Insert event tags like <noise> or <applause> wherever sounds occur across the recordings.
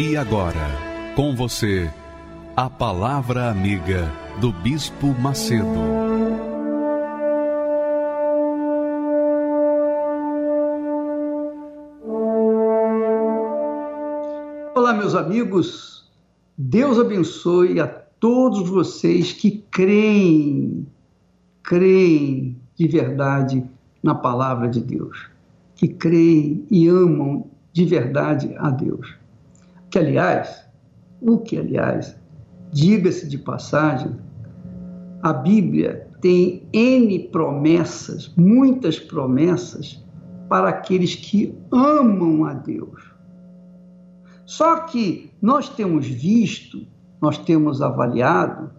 E agora, com você, a Palavra Amiga do Bispo Macedo. Olá, meus amigos. Deus abençoe a todos vocês que creem, creem de verdade na palavra de Deus, que creem e amam de verdade a Deus que, aliás, o que, aliás, diga-se de passagem, a Bíblia tem N promessas, muitas promessas, para aqueles que amam a Deus. Só que nós temos visto, nós temos avaliado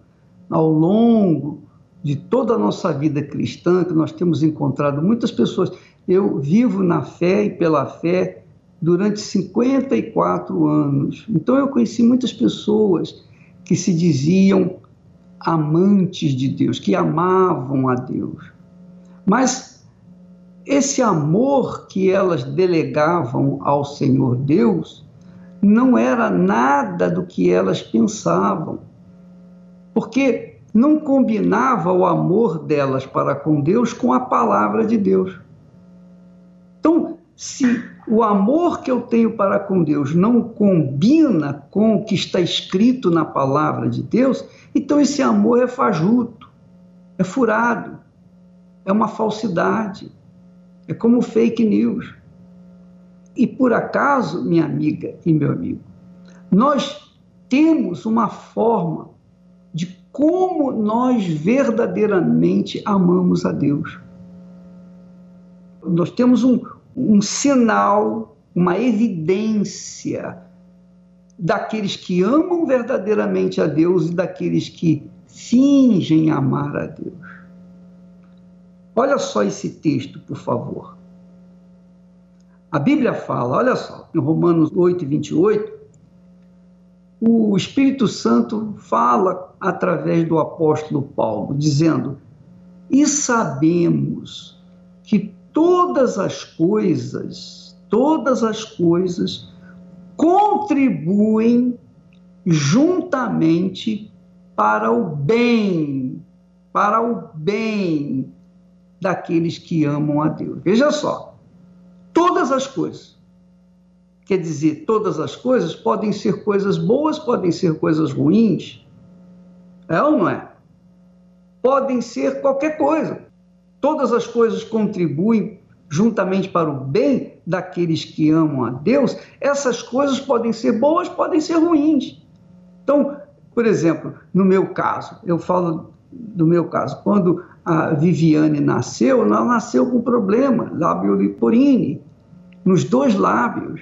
ao longo de toda a nossa vida cristã, que nós temos encontrado muitas pessoas. Eu vivo na fé e pela fé durante 54 anos. Então eu conheci muitas pessoas que se diziam amantes de Deus, que amavam a Deus. Mas esse amor que elas delegavam ao Senhor Deus não era nada do que elas pensavam. Porque não combinava o amor delas para com Deus com a palavra de Deus. Então, se o amor que eu tenho para com Deus não combina com o que está escrito na palavra de Deus, então esse amor é fajuto, é furado, é uma falsidade, é como fake news. E por acaso, minha amiga e meu amigo, nós temos uma forma de como nós verdadeiramente amamos a Deus. Nós temos um, um sinal, uma evidência daqueles que amam verdadeiramente a Deus e daqueles que fingem amar a Deus. Olha só esse texto, por favor. A Bíblia fala, olha só, em Romanos 8, 28, o Espírito Santo fala através do apóstolo Paulo, dizendo: E sabemos que todas as coisas, todas as coisas contribuem juntamente para o bem, para o bem daqueles que amam a Deus. Veja só, todas as coisas. Quer dizer, todas as coisas podem ser coisas boas, podem ser coisas ruins. É ou não é? Podem ser qualquer coisa todas as coisas contribuem juntamente para o bem daqueles que amam a Deus, essas coisas podem ser boas, podem ser ruins. Então, por exemplo, no meu caso, eu falo do meu caso, quando a Viviane nasceu, ela nasceu com problema, lábio liporine, nos dois lábios.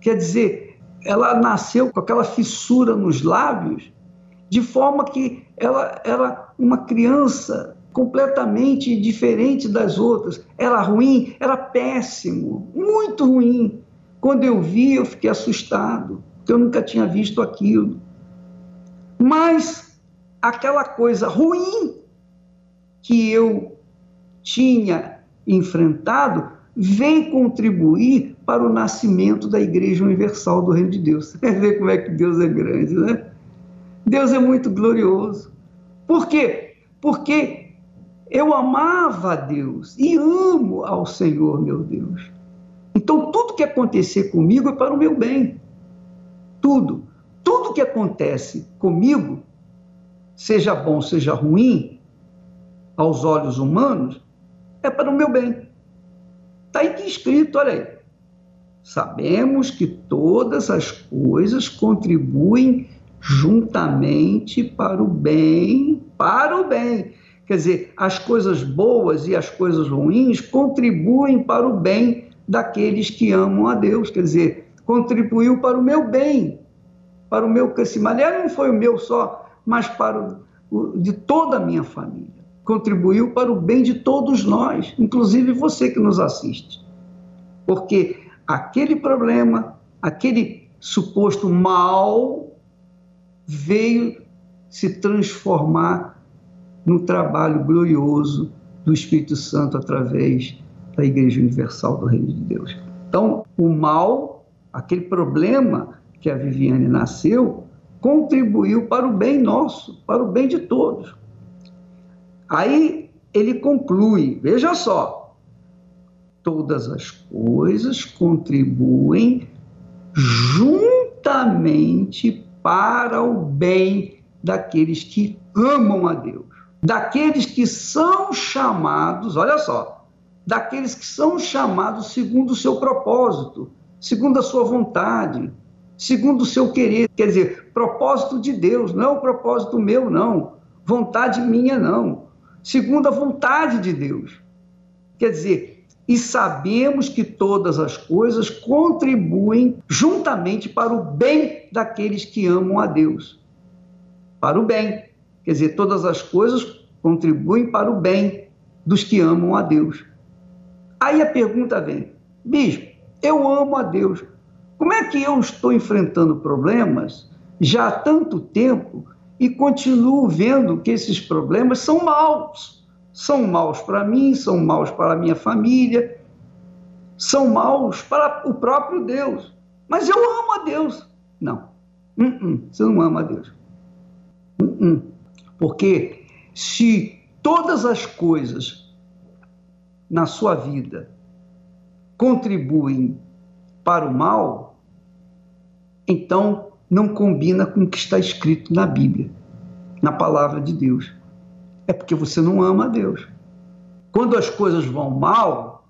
Quer dizer, ela nasceu com aquela fissura nos lábios, de forma que ela era uma criança completamente diferente das outras. Era ruim, era péssimo, muito ruim. Quando eu vi, eu fiquei assustado, porque eu nunca tinha visto aquilo. Mas aquela coisa ruim que eu tinha enfrentado vem contribuir para o nascimento da Igreja Universal do Reino de Deus. <laughs> Você vai ver como é que Deus é grande, né? Deus é muito glorioso. Por quê? Porque eu amava a Deus e amo ao Senhor, meu Deus. Então, tudo que acontecer comigo é para o meu bem. Tudo. Tudo que acontece comigo, seja bom, seja ruim, aos olhos humanos, é para o meu bem. Está aí escrito, olha aí. Sabemos que todas as coisas contribuem juntamente para o bem, para o bem Quer dizer, as coisas boas e as coisas ruins contribuem para o bem daqueles que amam a Deus. Quer dizer, contribuiu para o meu bem, para o meu crescimento. Aliás, não foi o meu só, mas para o, de toda a minha família. Contribuiu para o bem de todos nós, inclusive você que nos assiste. Porque aquele problema, aquele suposto mal, veio se transformar no trabalho glorioso do Espírito Santo através da Igreja Universal do Reino de Deus. Então, o mal, aquele problema que a Viviane nasceu, contribuiu para o bem nosso, para o bem de todos. Aí ele conclui, veja só, todas as coisas contribuem juntamente para o bem daqueles que amam a Deus, daqueles que são chamados, olha só, daqueles que são chamados segundo o seu propósito, segundo a sua vontade, segundo o seu querer. Quer dizer, propósito de Deus, não é o propósito meu, não. Vontade minha, não. Segundo a vontade de Deus. Quer dizer, e sabemos que todas as coisas contribuem juntamente para o bem daqueles que amam a Deus. Para o bem. Quer dizer, todas as coisas contribuem para o bem dos que amam a Deus. Aí a pergunta vem: Bispo, eu amo a Deus. Como é que eu estou enfrentando problemas já há tanto tempo e continuo vendo que esses problemas são maus? São maus para mim, são maus para a minha família, são maus para o próprio Deus. Mas eu amo a Deus. Não, uh -uh, você não ama a Deus. Uh Porque se todas as coisas na sua vida contribuem para o mal, então não combina com o que está escrito na Bíblia, na palavra de Deus. É porque você não ama a Deus. Quando as coisas vão mal,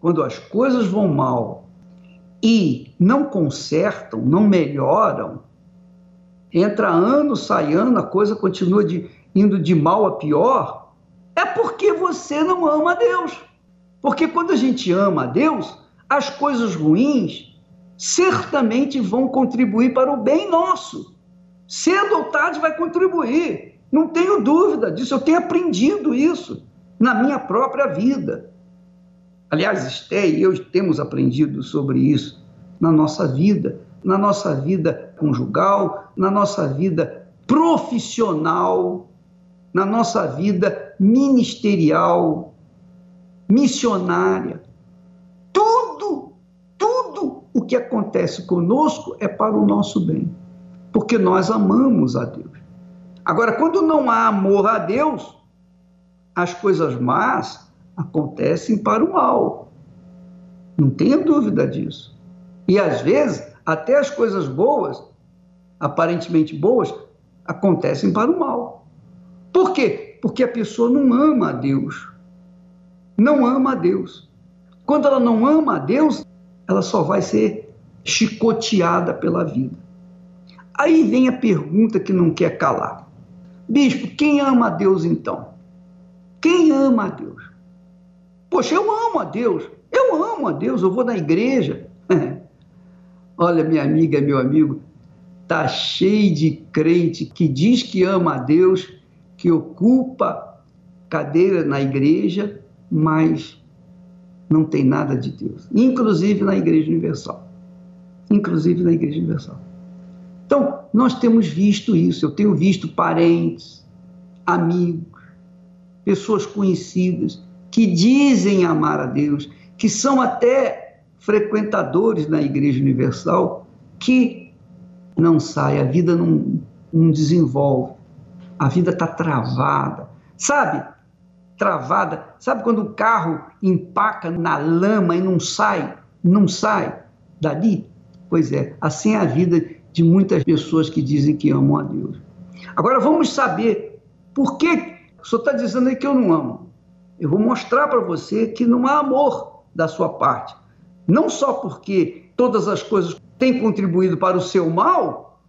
quando as coisas vão mal e não consertam, não melhoram, entra ano, sai ano, a coisa continua de, indo de mal a pior, é porque você não ama a Deus. Porque quando a gente ama a Deus, as coisas ruins certamente vão contribuir para o bem nosso. Cedo ou tarde vai contribuir. Não tenho dúvida disso, eu tenho aprendido isso na minha própria vida. Aliás, Esté e eu temos aprendido sobre isso na nossa vida, na nossa vida conjugal, na nossa vida profissional, na nossa vida ministerial, missionária. Tudo, tudo o que acontece conosco é para o nosso bem, porque nós amamos a Deus. Agora, quando não há amor a Deus, as coisas más acontecem para o mal. Não tenha dúvida disso. E às vezes, até as coisas boas, aparentemente boas, acontecem para o mal. Por quê? Porque a pessoa não ama a Deus não ama a Deus. Quando ela não ama a Deus, ela só vai ser chicoteada pela vida. Aí vem a pergunta que não quer calar. Bispo, quem ama a Deus então? Quem ama a Deus? Poxa, eu amo a Deus. Eu amo a Deus, eu vou na igreja. <laughs> Olha, minha amiga, meu amigo, tá cheio de crente que diz que ama a Deus, que ocupa cadeira na igreja, mas não tem nada de Deus, inclusive na Igreja Universal. Inclusive na Igreja Universal. Então, nós temos visto isso, eu tenho visto parentes, amigos, pessoas conhecidas que dizem amar a Deus, que são até frequentadores na Igreja Universal, que não sai, a vida não, não desenvolve, a vida está travada. Sabe, travada. Sabe quando o carro empaca na lama e não sai? Não sai dali? Pois é, assim é a vida de muitas pessoas que dizem que amam a Deus. Agora vamos saber por que o senhor está dizendo aí que eu não amo. Eu vou mostrar para você que não há amor da sua parte. Não só porque todas as coisas têm contribuído para o seu mal,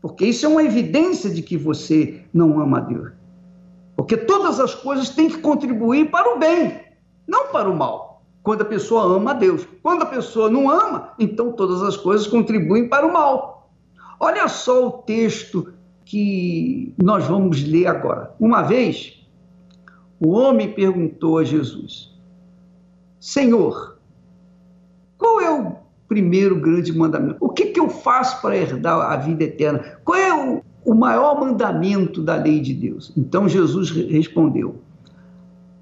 porque isso é uma evidência de que você não ama a Deus. Porque todas as coisas têm que contribuir para o bem, não para o mal. quando a pessoa ama a Deus. Quando a pessoa não ama, então todas as coisas contribuem para o mal. Olha só o texto que nós vamos ler agora. Uma vez, o homem perguntou a Jesus: Senhor, qual é o primeiro grande mandamento? O que, que eu faço para herdar a vida eterna? Qual é o, o maior mandamento da lei de Deus? Então Jesus respondeu: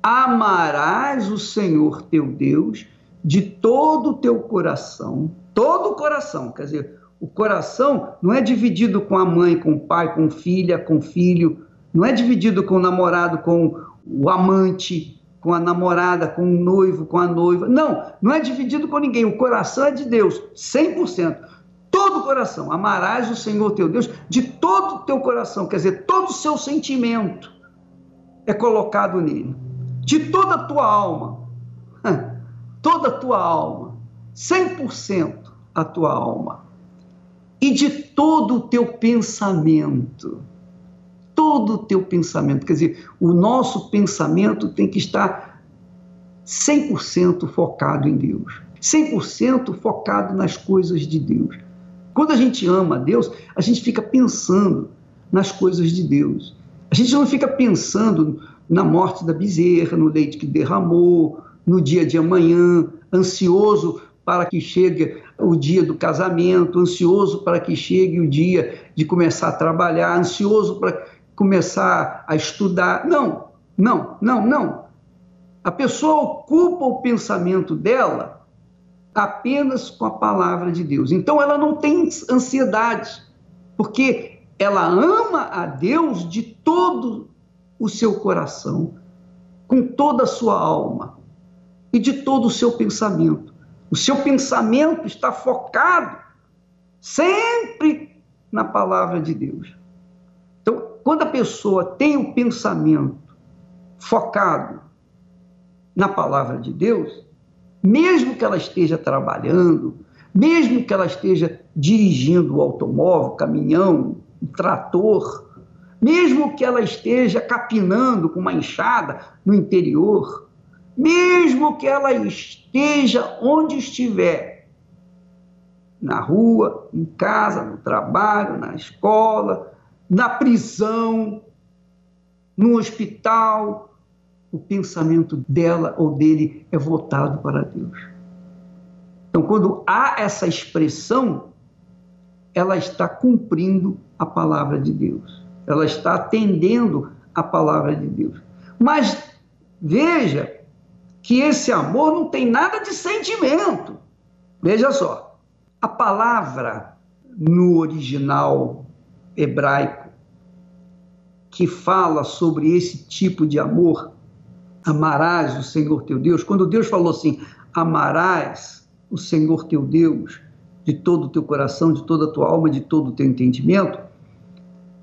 Amarás o Senhor teu Deus de todo o teu coração, todo o coração, quer dizer, o coração não é dividido com a mãe, com o pai, com filha, com filho, não é dividido com o namorado, com o amante, com a namorada, com o noivo, com a noiva. Não, não é dividido com ninguém. O coração é de Deus, 100%. Todo o coração. Amarás o Senhor teu Deus de todo o teu coração, quer dizer, todo o seu sentimento é colocado nele de toda a tua alma, toda a tua alma, 100% a tua alma, e de todo o teu pensamento. Todo o teu pensamento, quer dizer, o nosso pensamento tem que estar 100% focado em Deus, 100% focado nas coisas de Deus. Quando a gente ama a Deus, a gente fica pensando nas coisas de Deus. A gente não fica pensando na morte da bezerra, no leite que derramou, no dia de amanhã, ansioso para que chegue o dia do casamento, ansioso para que chegue o dia de começar a trabalhar, ansioso para começar a estudar. Não, não, não, não. A pessoa ocupa o pensamento dela apenas com a palavra de Deus. Então ela não tem ansiedade, porque ela ama a Deus de todo o seu coração, com toda a sua alma e de todo o seu pensamento. O seu pensamento está focado sempre na palavra de Deus. Quando a pessoa tem o pensamento focado na palavra de Deus, mesmo que ela esteja trabalhando, mesmo que ela esteja dirigindo o automóvel, caminhão, um trator, mesmo que ela esteja capinando com uma enxada no interior, mesmo que ela esteja onde estiver, na rua, em casa, no trabalho, na escola, na prisão, no hospital, o pensamento dela ou dele é voltado para Deus. Então, quando há essa expressão, ela está cumprindo a palavra de Deus ela está atendendo a palavra de Deus. Mas veja que esse amor não tem nada de sentimento. Veja só, a palavra no original hebraico que fala sobre esse tipo de amor, amarás o Senhor teu Deus, quando Deus falou assim, amarás o Senhor teu Deus de todo o teu coração, de toda a tua alma, de todo o teu entendimento,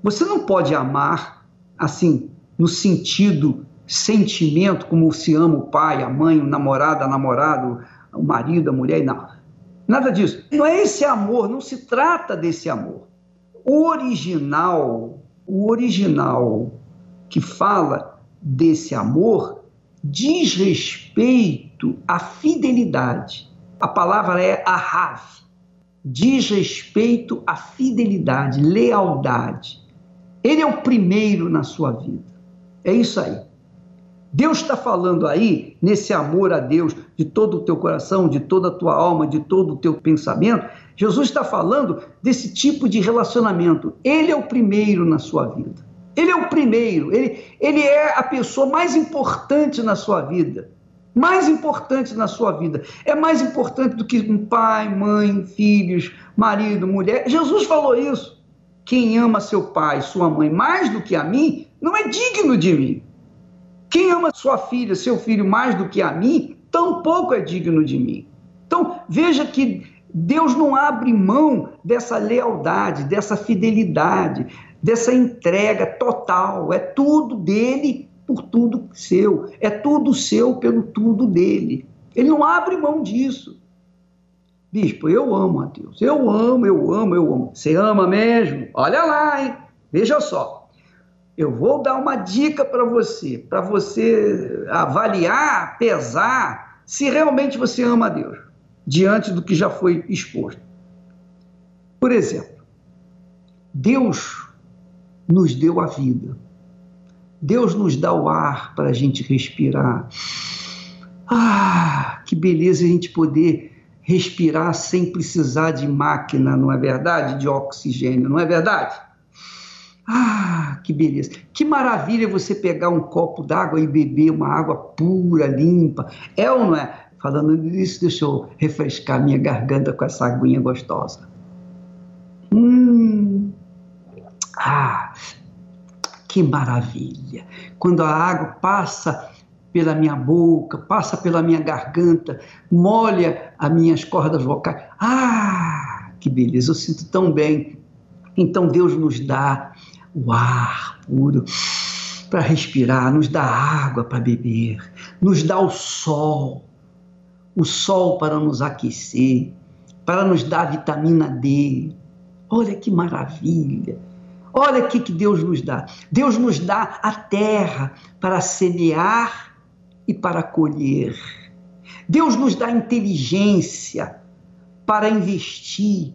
você não pode amar assim, no sentido sentimento, como se ama o pai, a mãe, o namorado, a namorado, o marido, a mulher, não. Nada disso. Não é esse amor, não se trata desse amor. O original, o original que fala desse amor diz respeito à fidelidade. A palavra é ahav. Diz respeito à fidelidade, lealdade. Ele é o primeiro na sua vida. É isso aí. Deus está falando aí, nesse amor a Deus, de todo o teu coração, de toda a tua alma, de todo o teu pensamento. Jesus está falando desse tipo de relacionamento. Ele é o primeiro na sua vida. Ele é o primeiro. Ele, ele é a pessoa mais importante na sua vida. Mais importante na sua vida. É mais importante do que um pai, mãe, filhos, marido, mulher. Jesus falou isso. Quem ama seu pai, sua mãe mais do que a mim, não é digno de mim. Quem ama sua filha, seu filho mais do que a mim, tampouco é digno de mim. Então, veja que Deus não abre mão dessa lealdade, dessa fidelidade, dessa entrega total. É tudo dele por tudo seu. É tudo seu pelo tudo dele. Ele não abre mão disso. Bispo, eu amo a Deus. Eu amo, eu amo, eu amo. Você ama mesmo? Olha lá, hein? Veja só. Eu vou dar uma dica para você, para você avaliar, pesar se realmente você ama a Deus, diante do que já foi exposto. Por exemplo, Deus nos deu a vida. Deus nos dá o ar para a gente respirar. Ah, que beleza a gente poder respirar sem precisar de máquina, não é verdade? De oxigênio, não é verdade? Ah, que beleza. Que maravilha você pegar um copo d'água e beber uma água pura, limpa. É ou não é? Falando nisso, deixa eu refrescar minha garganta com essa aguinha gostosa. Hum. Ah, que maravilha. Quando a água passa pela minha boca, passa pela minha garganta, molha as minhas cordas vocais. Ah, que beleza, eu sinto tão bem. Então Deus nos dá o ar puro para respirar, nos dá água para beber, nos dá o sol, o sol para nos aquecer, para nos dar vitamina D. Olha que maravilha! Olha o que, que Deus nos dá. Deus nos dá a terra para semear e para colher. Deus nos dá inteligência para investir,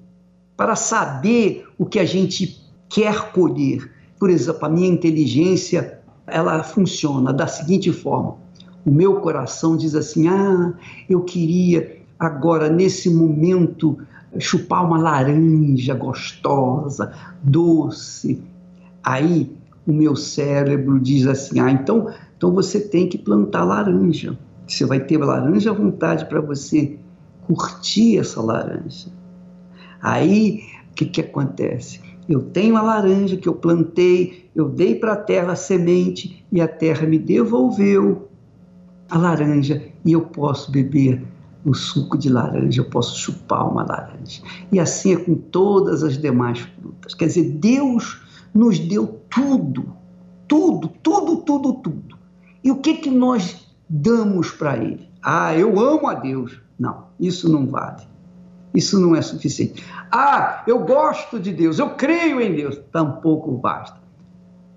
para saber o que a gente quer colher. Por exemplo, a minha inteligência, ela funciona da seguinte forma: o meu coração diz assim: "Ah, eu queria agora nesse momento chupar uma laranja gostosa, doce". Aí o meu cérebro diz assim: "Ah, então, então você tem que plantar laranja. Você vai ter laranja à vontade para você curtir essa laranja". Aí o que, que acontece? Eu tenho a laranja que eu plantei, eu dei para a terra a semente e a terra me devolveu a laranja e eu posso beber o suco de laranja, eu posso chupar uma laranja. E assim é com todas as demais frutas. Quer dizer, Deus nos deu tudo, tudo, tudo, tudo, tudo. E o que que nós damos para Ele? Ah, eu amo a Deus. Não, isso não vale. Isso não é suficiente. Ah, eu gosto de Deus, eu creio em Deus. Tampouco basta.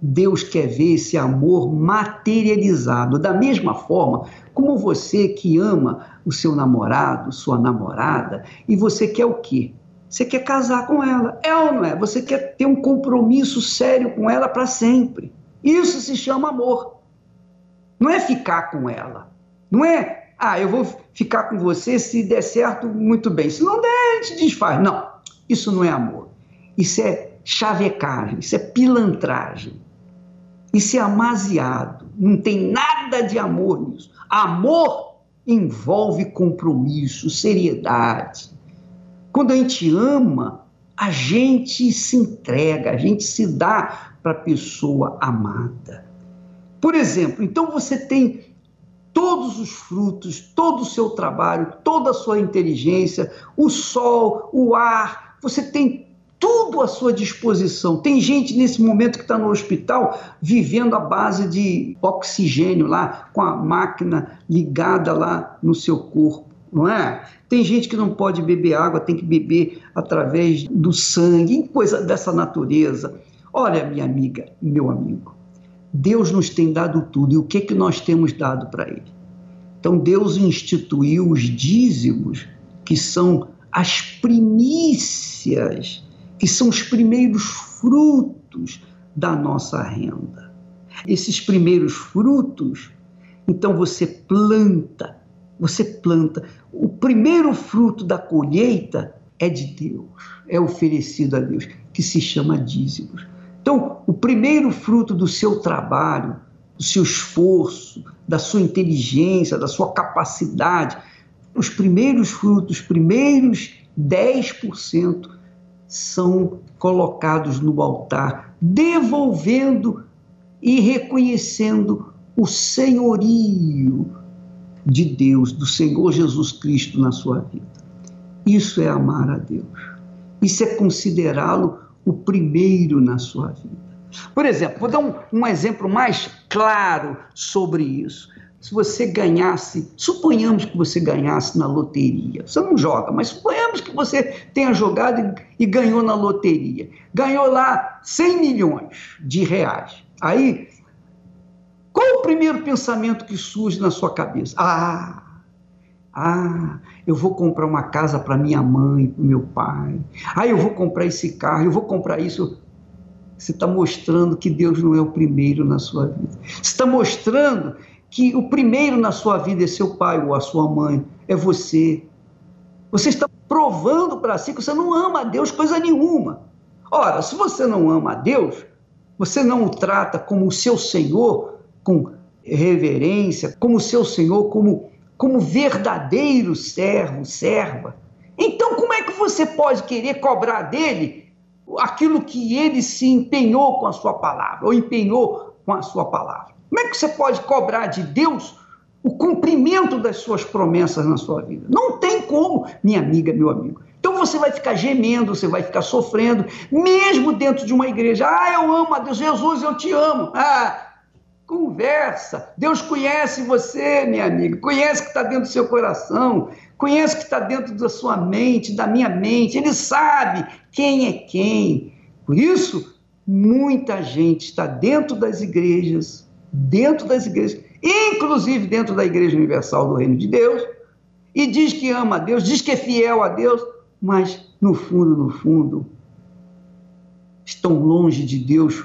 Deus quer ver esse amor materializado, da mesma forma como você que ama o seu namorado, sua namorada, e você quer o quê? Você quer casar com ela, é ou não é? Você quer ter um compromisso sério com ela para sempre. Isso se chama amor. Não é ficar com ela. Não é ah, eu vou ficar com você se der certo, muito bem. Se não der, a gente desfaz. Não, isso não é amor. Isso é chavecagem, isso é pilantragem. Isso é amaziado. Não tem nada de amor nisso. Amor envolve compromisso, seriedade. Quando a gente ama, a gente se entrega, a gente se dá para a pessoa amada. Por exemplo, então você tem todos os frutos, todo o seu trabalho, toda a sua inteligência, o sol, o ar, você tem tudo à sua disposição. Tem gente nesse momento que está no hospital vivendo à base de oxigênio lá, com a máquina ligada lá no seu corpo, não é? Tem gente que não pode beber água, tem que beber através do sangue, coisa dessa natureza. Olha, minha amiga, meu amigo, Deus nos tem dado tudo. E o que, que nós temos dado para Ele? Então, Deus instituiu os dízimos, que são as primícias, que são os primeiros frutos da nossa renda. Esses primeiros frutos, então você planta, você planta. O primeiro fruto da colheita é de Deus, é oferecido a Deus, que se chama dízimos. Então, o primeiro fruto do seu trabalho, do seu esforço, da sua inteligência, da sua capacidade, os primeiros frutos, os primeiros 10% são colocados no altar, devolvendo e reconhecendo o senhorio de Deus, do Senhor Jesus Cristo na sua vida. Isso é amar a Deus. Isso é considerá-lo o primeiro na sua vida. Por exemplo, vou dar um, um exemplo mais claro sobre isso. Se você ganhasse, suponhamos que você ganhasse na loteria, você não joga, mas suponhamos que você tenha jogado e, ganhou na loteria. Ganhou lá 100 milhões de reais. Aí, qual o primeiro pensamento que surge na sua cabeça? Ah, Ah, eu vou comprar uma casa para minha mãe, para meu pai. Ah, eu vou comprar esse carro, eu vou comprar isso. Você está mostrando que Deus não é o primeiro na sua vida. Você está mostrando que o primeiro na sua vida é seu pai ou a sua mãe, é você. Você está provando para si que você não ama a Deus coisa nenhuma. Ora, se você não ama a Deus, você não o trata como o seu Senhor, com reverência, como o seu Senhor, como, como verdadeiro servo, serva. Então, como é que você pode querer cobrar dele aquilo que ele se empenhou com a sua palavra, ou empenhou com a sua palavra? Como é que você pode cobrar de Deus o cumprimento das suas promessas na sua vida? Não tem como, minha amiga, meu amigo. Então você vai ficar gemendo, você vai ficar sofrendo, mesmo dentro de uma igreja. Ah, eu amo a Deus, Jesus, eu te amo. Ah, conversa. Deus conhece você, minha amiga, conhece o que está dentro do seu coração, conhece o que está dentro da sua mente, da minha mente. Ele sabe quem é quem. Por isso, muita gente está dentro das igrejas dentro das igrejas, inclusive dentro da Igreja Universal do Reino de Deus, e diz que ama a Deus, diz que é fiel a Deus, mas no fundo, no fundo, estão longe de Deus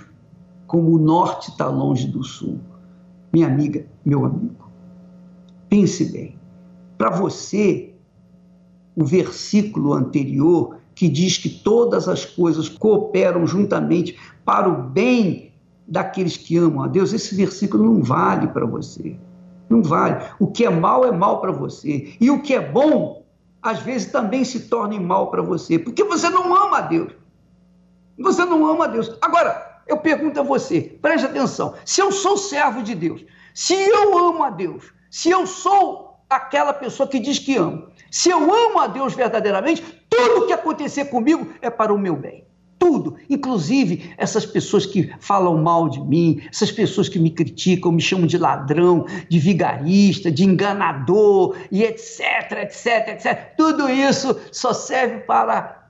como o norte está longe do sul. Minha amiga, meu amigo, pense bem. Para você, o versículo anterior que diz que todas as coisas cooperam juntamente para o bem daqueles que amam a Deus, esse versículo não vale para você. Não vale. O que é mal é mal para você. E o que é bom, às vezes também se torna mal para você, porque você não ama a Deus. Você não ama a Deus. Agora, eu pergunto a você, preste atenção: se eu sou servo de Deus, se eu amo a Deus, se eu sou aquela pessoa que diz que amo, se eu amo a Deus verdadeiramente, tudo o que acontecer comigo é para o meu bem tudo, inclusive essas pessoas que falam mal de mim, essas pessoas que me criticam, me chamam de ladrão, de vigarista, de enganador e etc, etc, etc. Tudo isso só serve para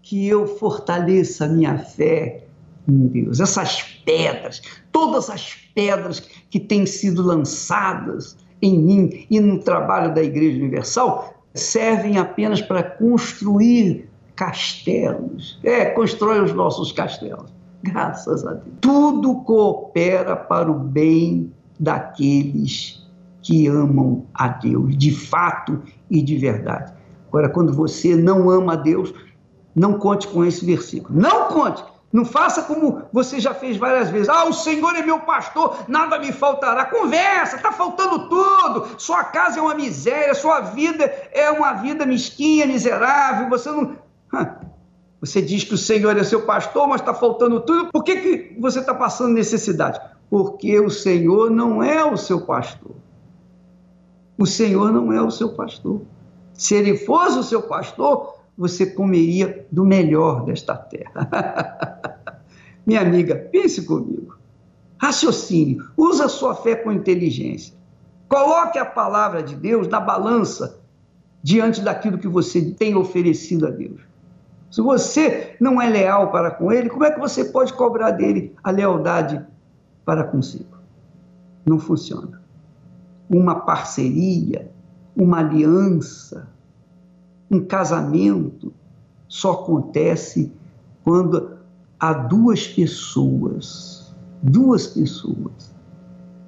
que eu fortaleça a minha fé em Deus. Essas pedras, todas as pedras que têm sido lançadas em mim e no trabalho da Igreja Universal servem apenas para construir castelos. É, constrói os nossos castelos. Graças a Deus. Tudo coopera para o bem daqueles que amam a Deus, de fato e de verdade. Agora, quando você não ama a Deus, não conte com esse versículo. Não conte. Não faça como você já fez várias vezes. Ah, o Senhor é meu pastor, nada me faltará. Conversa, está faltando tudo. Sua casa é uma miséria, sua vida é uma vida mesquinha, miserável. Você não. Você diz que o Senhor é seu pastor, mas está faltando tudo. Por que, que você está passando necessidade? Porque o Senhor não é o seu pastor. O Senhor não é o seu pastor. Se ele fosse o seu pastor, você comeria do melhor desta terra. <laughs> Minha amiga, pense comigo. Raciocine, use a sua fé com inteligência. Coloque a palavra de Deus na balança diante daquilo que você tem oferecido a Deus. Se você não é leal para com ele, como é que você pode cobrar dele a lealdade para consigo? Não funciona. Uma parceria, uma aliança, um casamento só acontece quando há duas pessoas. Duas pessoas.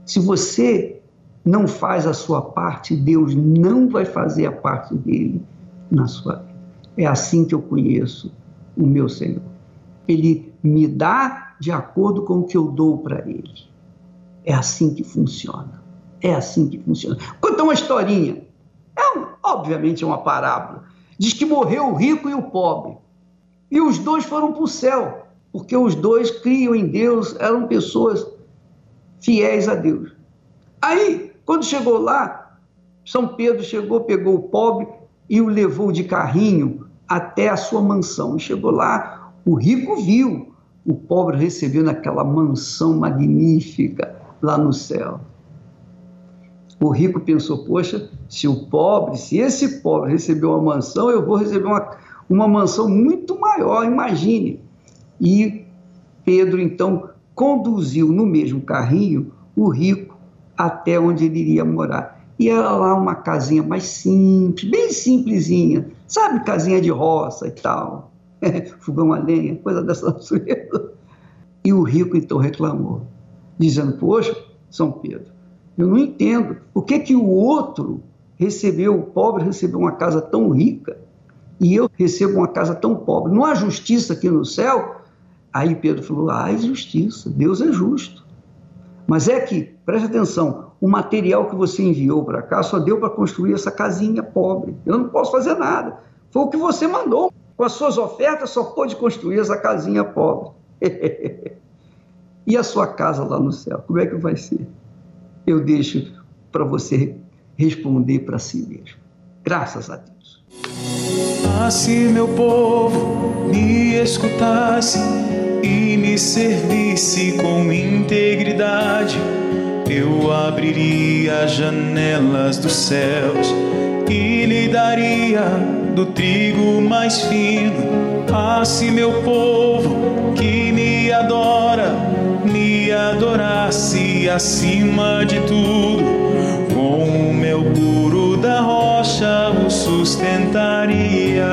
Se você não faz a sua parte, Deus não vai fazer a parte dele na sua vida. É assim que eu conheço o meu Senhor. Ele me dá de acordo com o que eu dou para ele. É assim que funciona. É assim que funciona. Conta uma historinha. É um, obviamente é uma parábola. Diz que morreu o rico e o pobre. E os dois foram para o céu, porque os dois criam em Deus, eram pessoas fiéis a Deus. Aí, quando chegou lá, São Pedro chegou, pegou o pobre e o levou de carrinho até a sua mansão. E chegou lá, o rico viu o pobre recebeu naquela mansão magnífica lá no céu. O rico pensou: poxa, se o pobre, se esse pobre recebeu uma mansão, eu vou receber uma, uma mansão muito maior, imagine. E Pedro então conduziu no mesmo carrinho o rico até onde ele iria morar. E era lá uma casinha mais simples, bem simplesinha, sabe, casinha de roça e tal, <laughs> fogão a lenha, coisa dessa natureza. E o rico então reclamou, dizendo: Poxa, São Pedro, eu não entendo por que, que o outro recebeu, o pobre recebeu uma casa tão rica e eu recebo uma casa tão pobre. Não há justiça aqui no céu? Aí Pedro falou: há justiça, Deus é justo. Mas é que, preste atenção, o material que você enviou para cá só deu para construir essa casinha pobre. Eu não posso fazer nada. Foi o que você mandou. Com as suas ofertas só pôde construir essa casinha pobre. <laughs> e a sua casa lá no céu, como é que vai ser? Eu deixo para você responder para si mesmo. Graças a Deus. Ah, se meu povo me escutasse e me servisse com integridade, eu abriria as janelas dos céus e lhe daria do trigo mais fino. Se meu povo que me adora me adorasse acima de tudo, com o meu puro da rocha o sustentaria.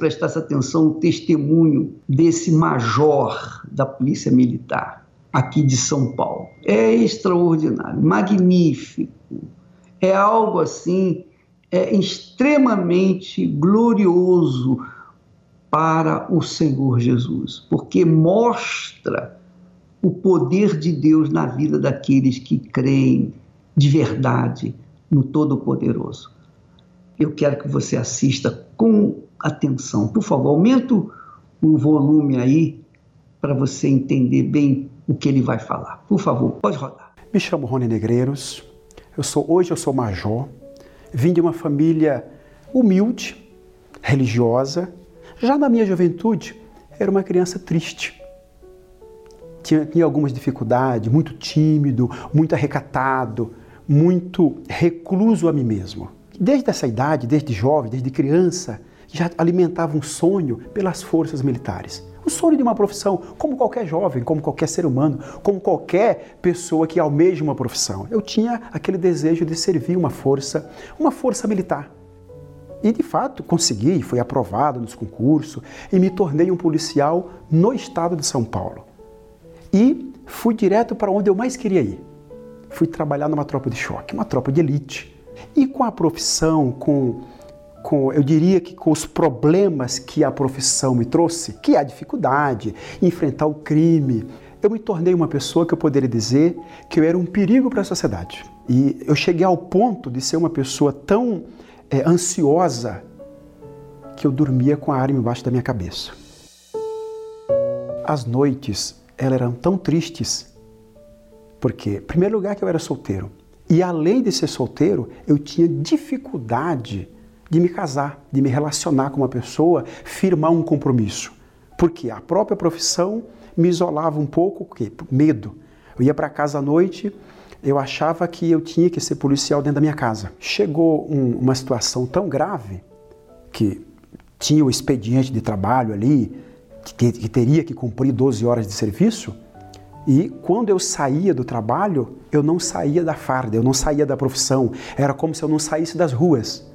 Prestasse atenção no testemunho desse major da Polícia Militar aqui de São Paulo. É extraordinário, magnífico. É algo assim é extremamente glorioso para o Senhor Jesus, porque mostra o poder de Deus na vida daqueles que creem de verdade no Todo-Poderoso. Eu quero que você assista com atenção. Por favor, aumenta o volume aí para você entender bem o que ele vai falar. Por favor, pode rodar. Me chamo Rony Negreiros. Eu sou hoje eu sou major. Vim de uma família humilde, religiosa. Já na minha juventude, era uma criança triste. Tinha, tinha algumas dificuldades, muito tímido, muito arrecatado, muito recluso a mim mesmo. Desde essa idade, desde jovem, desde criança, já alimentava um sonho pelas forças militares. O sonho de uma profissão, como qualquer jovem, como qualquer ser humano, como qualquer pessoa que almeja uma profissão. Eu tinha aquele desejo de servir uma força, uma força militar. E de fato consegui, fui aprovado nos concursos e me tornei um policial no estado de São Paulo. E fui direto para onde eu mais queria ir. Fui trabalhar numa tropa de choque, uma tropa de elite. E com a profissão, com com, eu diria que com os problemas que a profissão me trouxe, que é a dificuldade, enfrentar o crime, eu me tornei uma pessoa que eu poderia dizer que eu era um perigo para a sociedade. E eu cheguei ao ponto de ser uma pessoa tão é, ansiosa que eu dormia com a arma embaixo da minha cabeça. As noites elas eram tão tristes, porque, em primeiro lugar, que eu era solteiro. E além de ser solteiro, eu tinha dificuldade de me casar, de me relacionar com uma pessoa, firmar um compromisso. Porque a própria profissão me isolava um pouco, porque medo. Eu ia para casa à noite, eu achava que eu tinha que ser policial dentro da minha casa. Chegou um, uma situação tão grave que tinha o expediente de trabalho ali, que, que teria que cumprir 12 horas de serviço, e quando eu saía do trabalho, eu não saía da farda, eu não saía da profissão. Era como se eu não saísse das ruas.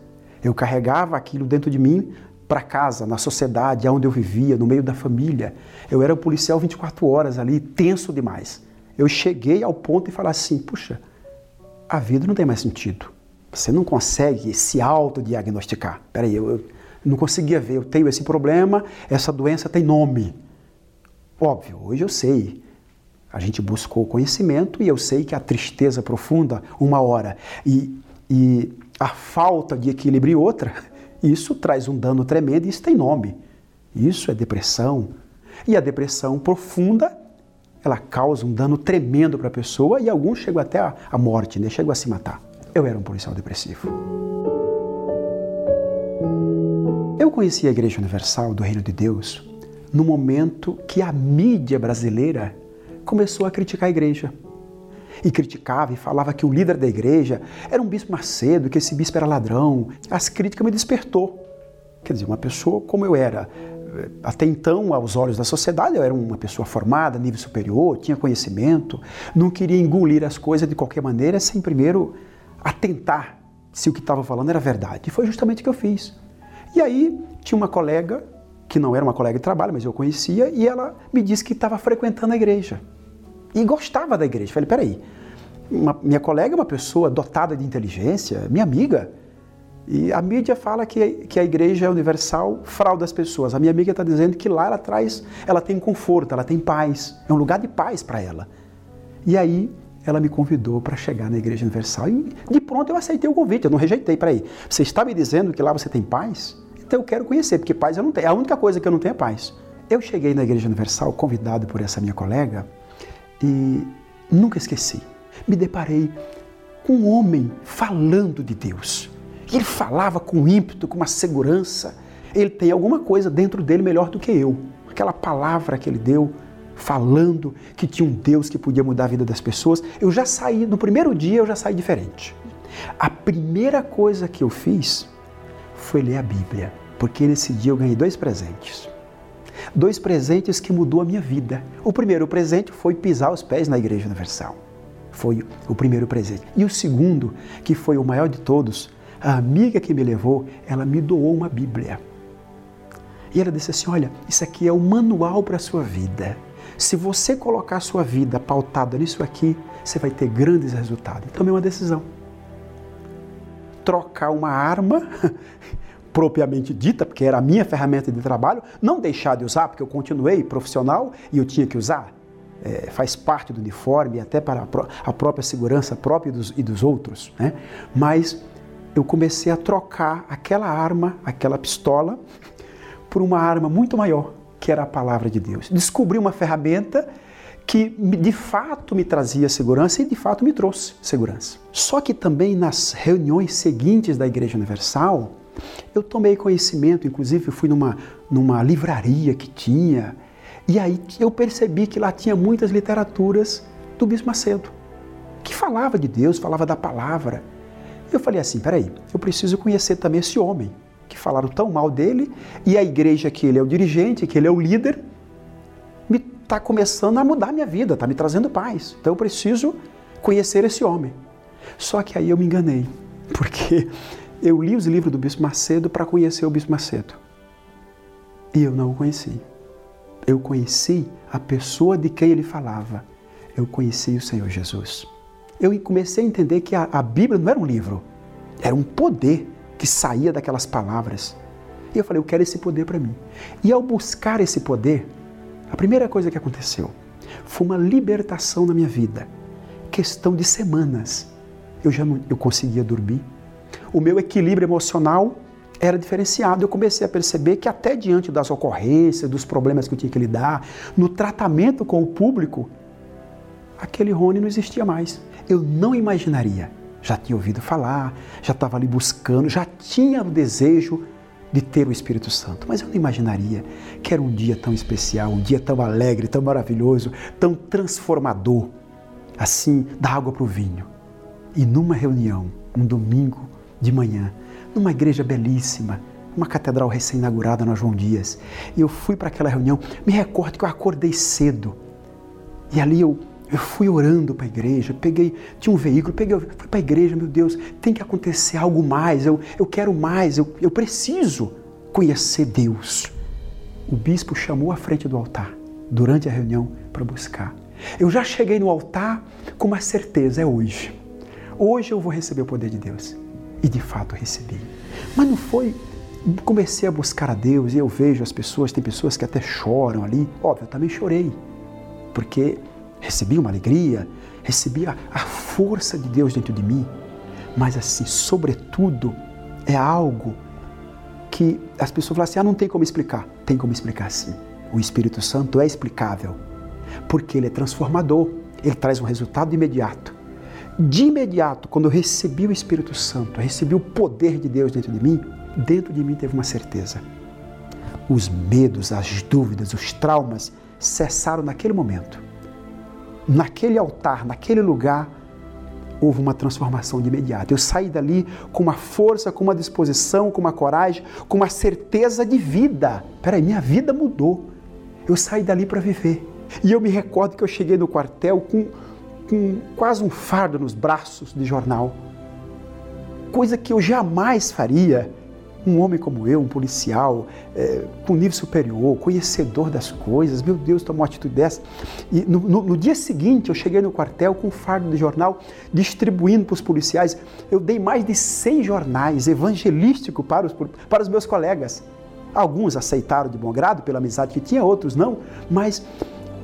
Eu carregava aquilo dentro de mim para casa, na sociedade, onde eu vivia, no meio da família. Eu era um policial 24 horas ali, tenso demais. Eu cheguei ao ponto de falar assim: puxa, a vida não tem mais sentido. Você não consegue se autodiagnosticar. Peraí, eu, eu não conseguia ver, eu tenho esse problema, essa doença tem nome. Óbvio, hoje eu sei. A gente buscou conhecimento e eu sei que a tristeza profunda, uma hora, e, e a falta de equilíbrio outra, <laughs> isso traz um dano tremendo e isso tem nome. Isso é depressão. E a depressão profunda, ela causa um dano tremendo para a pessoa e alguns chegam até a, a morte, né? chegam a se matar. Eu era um policial depressivo. Eu conheci a Igreja Universal do Reino de Deus no momento que a mídia brasileira começou a criticar a igreja. E criticava e falava que o líder da igreja era um bispo Macedo, que esse bispo era ladrão. As críticas me despertou. Quer dizer, uma pessoa como eu era, eh, até então, aos olhos da sociedade, eu era uma pessoa formada, nível superior, tinha conhecimento, não queria engolir as coisas de qualquer maneira sem primeiro atentar se o que estava falando era verdade. E foi justamente o que eu fiz. E aí tinha uma colega, que não era uma colega de trabalho, mas eu conhecia, e ela me disse que estava frequentando a igreja e gostava da igreja. Falei, peraí, uma, minha colega é uma pessoa dotada de inteligência, minha amiga, e a mídia fala que, que a igreja é universal frauda as pessoas. A minha amiga está dizendo que lá ela traz, ela tem conforto, ela tem paz, é um lugar de paz para ela. E aí ela me convidou para chegar na Igreja Universal e de pronto eu aceitei o convite, eu não rejeitei para ir. Você está me dizendo que lá você tem paz? Então eu quero conhecer, porque paz eu não tenho. A única coisa que eu não tenho é paz. Eu cheguei na Igreja Universal convidado por essa minha colega e nunca esqueci. Me deparei com um homem falando de Deus. Ele falava com ímpeto, com uma segurança. Ele tem alguma coisa dentro dele melhor do que eu. Aquela palavra que ele deu, falando que tinha um Deus que podia mudar a vida das pessoas. Eu já saí, no primeiro dia eu já saí diferente. A primeira coisa que eu fiz foi ler a Bíblia, porque nesse dia eu ganhei dois presentes dois presentes que mudou a minha vida. O primeiro presente foi pisar os pés na Igreja Universal. Foi o primeiro presente. E o segundo, que foi o maior de todos, a amiga que me levou, ela me doou uma Bíblia. E ela disse assim: Olha, isso aqui é o manual para a sua vida. Se você colocar a sua vida pautada nisso aqui, você vai ter grandes resultados. Tomei uma decisão. Trocar uma arma <laughs> propriamente dita, porque era a minha ferramenta de trabalho, não deixar de usar, porque eu continuei profissional e eu tinha que usar. É, faz parte do uniforme, até para a, pró a própria segurança própria dos, e dos outros. Né? Mas eu comecei a trocar aquela arma, aquela pistola, por uma arma muito maior, que era a palavra de Deus. Descobri uma ferramenta que de fato me trazia segurança e de fato me trouxe segurança. Só que também nas reuniões seguintes da Igreja Universal, eu tomei conhecimento, inclusive fui numa, numa livraria que tinha, e aí eu percebi que lá tinha muitas literaturas do Bispo Macedo, que falava de Deus, falava da palavra. Eu falei assim: peraí, eu preciso conhecer também esse homem, que falaram tão mal dele, e a igreja que ele é o dirigente, que ele é o líder, me está começando a mudar minha vida, está me trazendo paz. Então eu preciso conhecer esse homem. Só que aí eu me enganei, <laughs> porque eu li os livros do Bispo Macedo para conhecer o Bispo Macedo. E eu não o conheci. Eu conheci a pessoa de quem ele falava. Eu conheci o Senhor Jesus. Eu comecei a entender que a, a Bíblia não era um livro, era um poder que saía daquelas palavras. E eu falei, eu quero esse poder para mim. E ao buscar esse poder, a primeira coisa que aconteceu foi uma libertação na minha vida. Questão de semanas. Eu já não, eu conseguia dormir, o meu equilíbrio emocional era diferenciado. Eu comecei a perceber que até diante das ocorrências, dos problemas que eu tinha que lidar, no tratamento com o público, aquele Rony não existia mais. Eu não imaginaria já tinha ouvido falar, já estava ali buscando, já tinha o desejo de ter o Espírito Santo. Mas eu não imaginaria que era um dia tão especial, um dia tão alegre, tão maravilhoso, tão transformador, assim, da água para o vinho. E numa reunião, um domingo de manhã, numa igreja belíssima, uma catedral recém-inaugurada na João Dias, e eu fui para aquela reunião, me recordo que eu acordei cedo, e ali eu eu fui orando para a igreja, peguei, tinha um veículo, peguei, fui para a igreja, meu Deus, tem que acontecer algo mais, eu, eu quero mais, eu, eu preciso conhecer Deus. O bispo chamou à frente do altar, durante a reunião, para buscar. Eu já cheguei no altar com uma certeza, é hoje. Hoje eu vou receber o poder de Deus. E de fato recebi. Mas não foi. Comecei a buscar a Deus e eu vejo as pessoas, tem pessoas que até choram ali. Óbvio, eu também chorei. Porque recebi uma alegria, recebi a, a força de Deus dentro de mim, mas assim, sobretudo, é algo que as pessoas falam assim: ah, não tem como explicar. Tem como explicar sim. O Espírito Santo é explicável, porque ele é transformador, ele traz um resultado imediato. De imediato, quando eu recebi o Espírito Santo, recebi o poder de Deus dentro de mim, dentro de mim teve uma certeza. Os medos, as dúvidas, os traumas cessaram naquele momento naquele altar, naquele lugar, houve uma transformação de imediato. Eu saí dali com uma força, com uma disposição, com uma coragem, com uma certeza de vida. Peraí, minha vida mudou. Eu saí dali para viver. E eu me recordo que eu cheguei no quartel com, com quase um fardo nos braços de jornal. Coisa que eu jamais faria um homem como eu, um policial, é, com nível superior, conhecedor das coisas, meu Deus, tomou uma atitude dessa. E no, no, no dia seguinte, eu cheguei no quartel com um fardo de jornal, distribuindo para os policiais. Eu dei mais de 100 jornais evangelísticos para os, para os meus colegas. Alguns aceitaram de bom grado, pela amizade que tinha, outros não, mas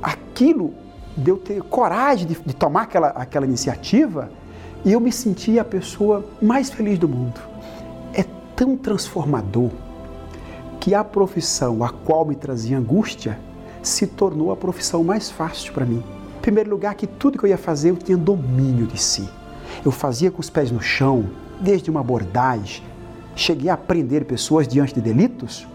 aquilo deu ter coragem de, de tomar aquela, aquela iniciativa e eu me senti a pessoa mais feliz do mundo tão transformador que a profissão a qual me trazia angústia se tornou a profissão mais fácil para mim. Em primeiro lugar, que tudo que eu ia fazer eu tinha domínio de si. Eu fazia com os pés no chão, desde uma abordagem, cheguei a prender pessoas diante de delitos,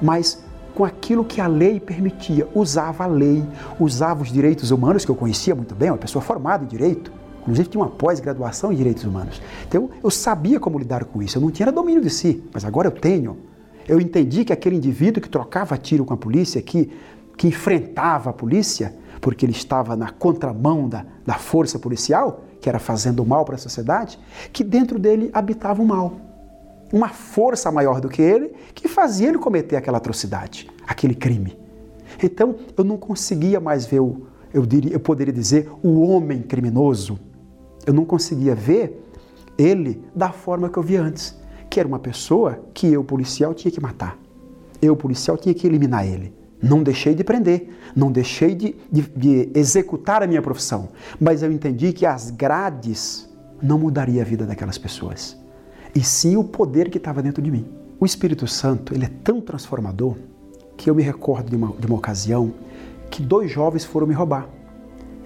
mas com aquilo que a lei permitia, usava a lei, usava os direitos humanos que eu conhecia muito bem, uma pessoa formada em direito, Inclusive tinha uma pós-graduação em Direitos Humanos. Então eu sabia como lidar com isso. Eu não tinha domínio de si, mas agora eu tenho. Eu entendi que aquele indivíduo que trocava tiro com a polícia, que, que enfrentava a polícia, porque ele estava na contramão da, da força policial, que era fazendo mal para a sociedade, que dentro dele habitava o mal. Uma força maior do que ele que fazia ele cometer aquela atrocidade, aquele crime. Então eu não conseguia mais ver o, eu, diria, eu poderia dizer, o homem criminoso eu não conseguia ver ele da forma que eu via antes, que era uma pessoa que eu, policial, tinha que matar. Eu, policial, tinha que eliminar ele. Não deixei de prender, não deixei de, de, de executar a minha profissão, mas eu entendi que as grades não mudaria a vida daquelas pessoas, e sim o poder que estava dentro de mim. O Espírito Santo ele é tão transformador que eu me recordo de uma, de uma ocasião que dois jovens foram me roubar.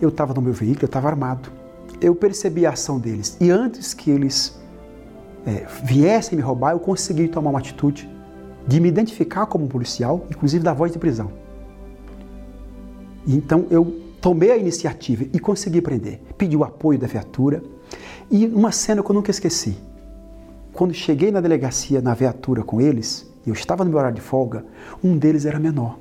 Eu estava no meu veículo, eu estava armado eu percebi a ação deles. E antes que eles é, viessem me roubar, eu consegui tomar uma atitude de me identificar como um policial, inclusive da voz de prisão. Então eu tomei a iniciativa e consegui prender. Pedi o apoio da viatura. E uma cena que eu nunca esqueci. Quando cheguei na delegacia, na viatura com eles, eu estava no meu horário de folga, um deles era menor.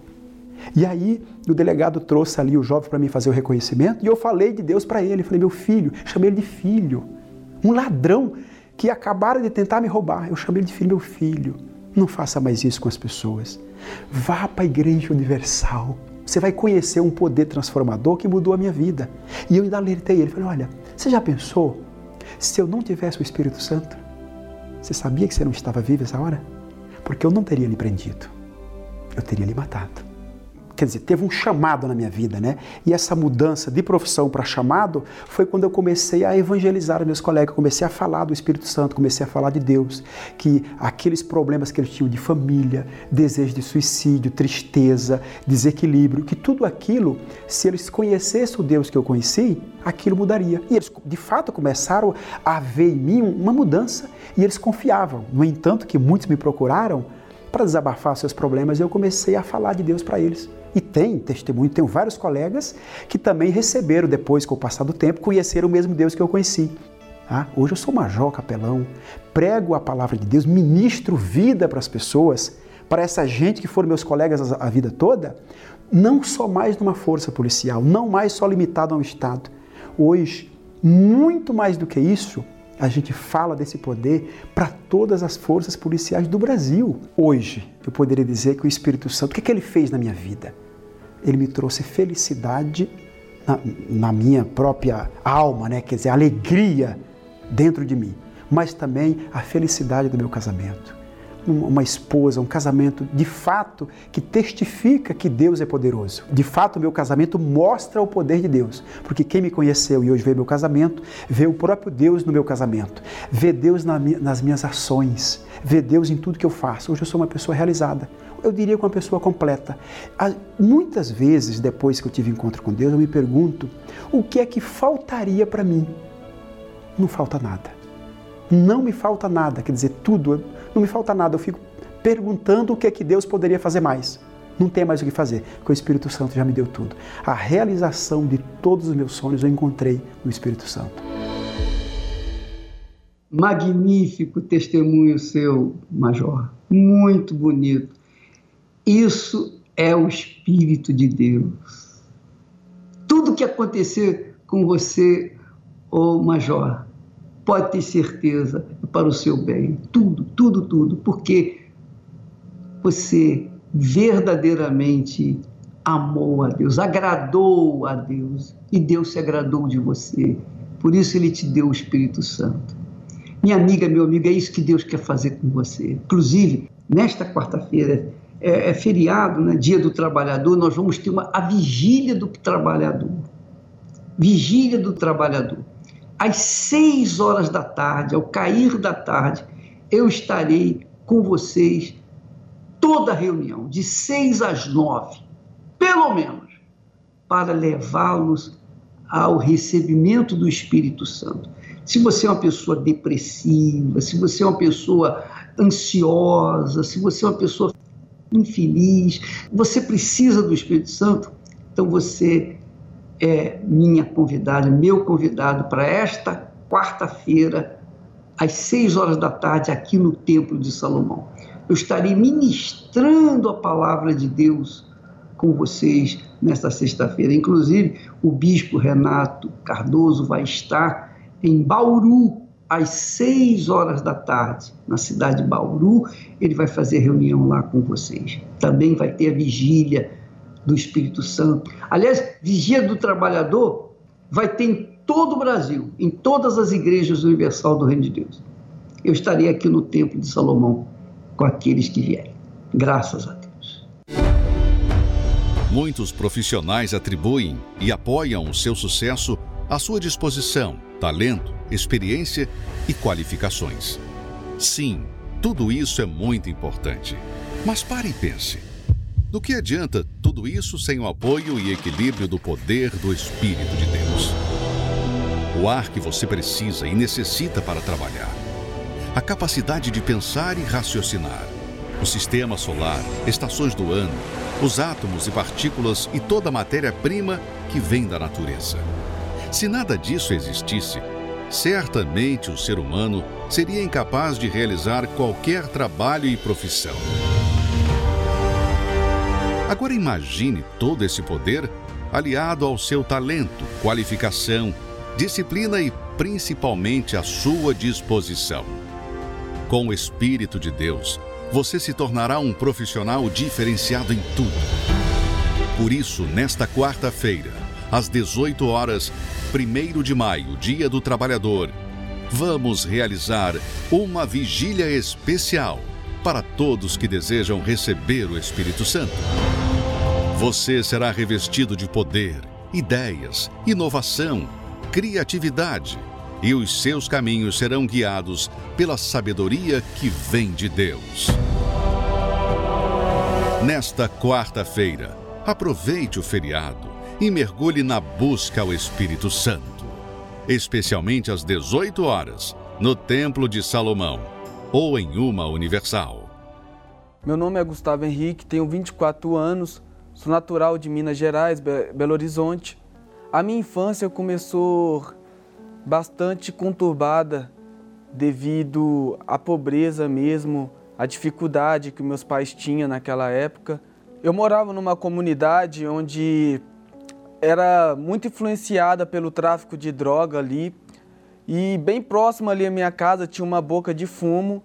E aí o delegado trouxe ali o jovem para mim fazer o reconhecimento e eu falei de Deus para ele. Falei, meu filho, chamei ele de filho. Um ladrão que acabaram de tentar me roubar. Eu chamei ele de filho, meu filho. Não faça mais isso com as pessoas. Vá para a Igreja Universal. Você vai conhecer um poder transformador que mudou a minha vida. E eu ainda alertei ele. Falei, olha, você já pensou se eu não tivesse o Espírito Santo? Você sabia que você não estava vivo essa hora? Porque eu não teria lhe prendido. Eu teria lhe matado quer dizer, teve um chamado na minha vida, né? E essa mudança de profissão para chamado foi quando eu comecei a evangelizar meus colegas, comecei a falar do Espírito Santo, comecei a falar de Deus, que aqueles problemas que eles tinham de família, desejo de suicídio, tristeza, desequilíbrio, que tudo aquilo, se eles conhecessem o Deus que eu conheci, aquilo mudaria. E eles, de fato, começaram a ver em mim uma mudança e eles confiavam. No entanto, que muitos me procuraram para desabafar seus problemas, eu comecei a falar de Deus para eles. E tem testemunho, tenho vários colegas que também receberam, depois com o passar do tempo, conheceram o mesmo Deus que eu conheci. Ah, hoje eu sou major, capelão, prego a palavra de Deus, ministro vida para as pessoas, para essa gente que foram meus colegas a vida toda, não só mais numa força policial, não mais só limitado a um Estado. Hoje, muito mais do que isso, a gente fala desse poder para todas as forças policiais do Brasil. Hoje, eu poderia dizer que o Espírito Santo, o que, é que ele fez na minha vida? Ele me trouxe felicidade na, na minha própria alma, né? quer dizer, alegria dentro de mim, mas também a felicidade do meu casamento uma esposa, um casamento de fato que testifica que Deus é poderoso. De fato, meu casamento mostra o poder de Deus, porque quem me conheceu e hoje vê meu casamento, vê o próprio Deus no meu casamento, vê Deus nas minhas ações, vê Deus em tudo que eu faço. Hoje eu sou uma pessoa realizada. Eu diria que uma pessoa completa. Muitas vezes, depois que eu tive encontro com Deus, eu me pergunto o que é que faltaria para mim. Não falta nada. Não me falta nada, quer dizer, tudo não me falta nada, eu fico perguntando o que é que Deus poderia fazer mais. Não tem mais o que fazer, porque o Espírito Santo já me deu tudo. A realização de todos os meus sonhos eu encontrei no Espírito Santo. Magnífico testemunho seu, Major. Muito bonito. Isso é o Espírito de Deus. Tudo que acontecer com você, ô Major, pode ter certeza para o seu bem. Tudo, tudo, tudo. Porque você verdadeiramente amou a Deus, agradou a Deus e Deus se agradou de você. Por isso ele te deu o Espírito Santo. Minha amiga, meu amigo, é isso que Deus quer fazer com você. Inclusive, nesta quarta-feira é, é, feriado, né, Dia do Trabalhador, nós vamos ter uma, a vigília do trabalhador. Vigília do trabalhador às seis horas da tarde, ao cair da tarde, eu estarei com vocês toda a reunião, de seis às nove, pelo menos, para levá-los ao recebimento do Espírito Santo. Se você é uma pessoa depressiva, se você é uma pessoa ansiosa, se você é uma pessoa infeliz, você precisa do Espírito Santo, então você é minha convidada, meu convidado para esta quarta-feira, às seis horas da tarde, aqui no Templo de Salomão. Eu estarei ministrando a palavra de Deus com vocês nesta sexta-feira. Inclusive, o bispo Renato Cardoso vai estar em Bauru, às seis horas da tarde, na cidade de Bauru. Ele vai fazer reunião lá com vocês. Também vai ter a vigília do Espírito Santo. Aliás, Vigia do Trabalhador vai ter em todo o Brasil, em todas as igrejas universal do Reino de Deus. Eu estarei aqui no Templo de Salomão com aqueles que vierem. Graças a Deus. Muitos profissionais atribuem e apoiam o seu sucesso à sua disposição, talento, experiência e qualificações. Sim, tudo isso é muito importante. Mas pare e pense. Do que adianta tudo isso sem o apoio e equilíbrio do poder do Espírito de Deus? O ar que você precisa e necessita para trabalhar. A capacidade de pensar e raciocinar. O sistema solar, estações do ano, os átomos e partículas e toda a matéria-prima que vem da natureza. Se nada disso existisse, certamente o ser humano seria incapaz de realizar qualquer trabalho e profissão. Agora imagine todo esse poder aliado ao seu talento, qualificação, disciplina e principalmente a sua disposição. Com o Espírito de Deus, você se tornará um profissional diferenciado em tudo. Por isso, nesta quarta-feira, às 18 horas, 1 de maio, Dia do Trabalhador, vamos realizar uma vigília especial para todos que desejam receber o Espírito Santo. Você será revestido de poder, ideias, inovação, criatividade e os seus caminhos serão guiados pela sabedoria que vem de Deus. Nesta quarta-feira, aproveite o feriado e mergulhe na busca ao Espírito Santo, especialmente às 18 horas, no Templo de Salomão ou em uma universal. Meu nome é Gustavo Henrique, tenho 24 anos, sou natural de Minas Gerais, Belo Horizonte. A minha infância começou bastante conturbada devido à pobreza mesmo, à dificuldade que meus pais tinham naquela época. Eu morava numa comunidade onde era muito influenciada pelo tráfico de droga ali e bem próximo ali à minha casa tinha uma boca de fumo.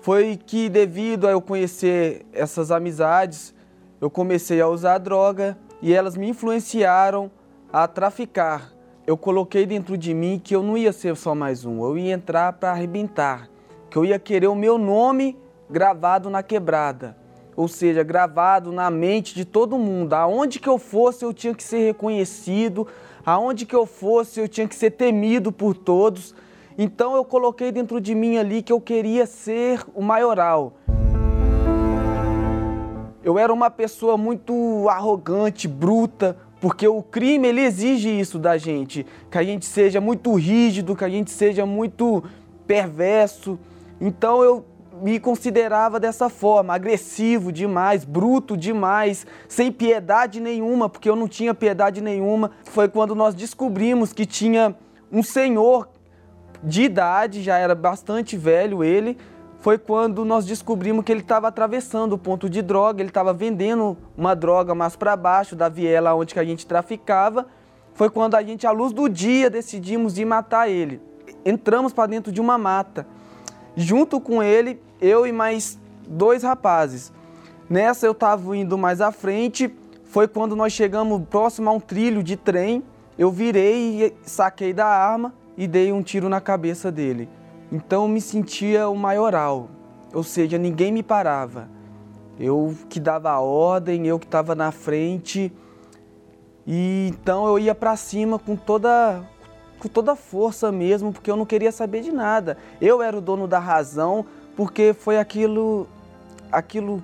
Foi que devido a eu conhecer essas amizades, eu comecei a usar droga e elas me influenciaram a traficar. Eu coloquei dentro de mim que eu não ia ser só mais um, eu ia entrar para arrebentar, que eu ia querer o meu nome gravado na quebrada, ou seja, gravado na mente de todo mundo. Aonde que eu fosse, eu tinha que ser reconhecido, aonde que eu fosse, eu tinha que ser temido por todos. Então eu coloquei dentro de mim ali que eu queria ser o maioral. Eu era uma pessoa muito arrogante, bruta, porque o crime ele exige isso da gente, que a gente seja muito rígido, que a gente seja muito perverso. Então eu me considerava dessa forma, agressivo demais, bruto demais, sem piedade nenhuma, porque eu não tinha piedade nenhuma. Foi quando nós descobrimos que tinha um senhor de idade, já era bastante velho ele, foi quando nós descobrimos que ele estava atravessando o ponto de droga, ele estava vendendo uma droga mais para baixo da viela onde que a gente traficava. Foi quando a gente, à luz do dia, decidimos ir matar ele. Entramos para dentro de uma mata. Junto com ele, eu e mais dois rapazes. Nessa eu estava indo mais à frente, foi quando nós chegamos próximo a um trilho de trem. Eu virei e saquei da arma e dei um tiro na cabeça dele. Então eu me sentia o maioral, ou seja, ninguém me parava. Eu que dava a ordem, eu que estava na frente. E então eu ia para cima com toda com toda força mesmo, porque eu não queria saber de nada. Eu era o dono da razão, porque foi aquilo aquilo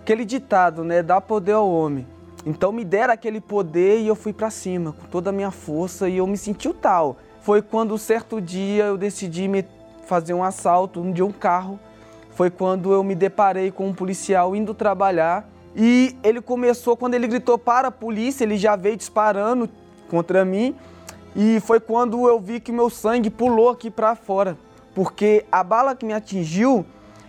aquele ditado, né, dá poder ao homem. Então me deram aquele poder e eu fui para cima com toda a minha força e eu me senti o tal. Foi quando certo dia eu decidi me fazer um assalto de um carro. Foi quando eu me deparei com um policial indo trabalhar e ele começou, quando ele gritou para a polícia, ele já veio disparando contra mim e foi quando eu vi que meu sangue pulou aqui para fora, porque a bala que me atingiu,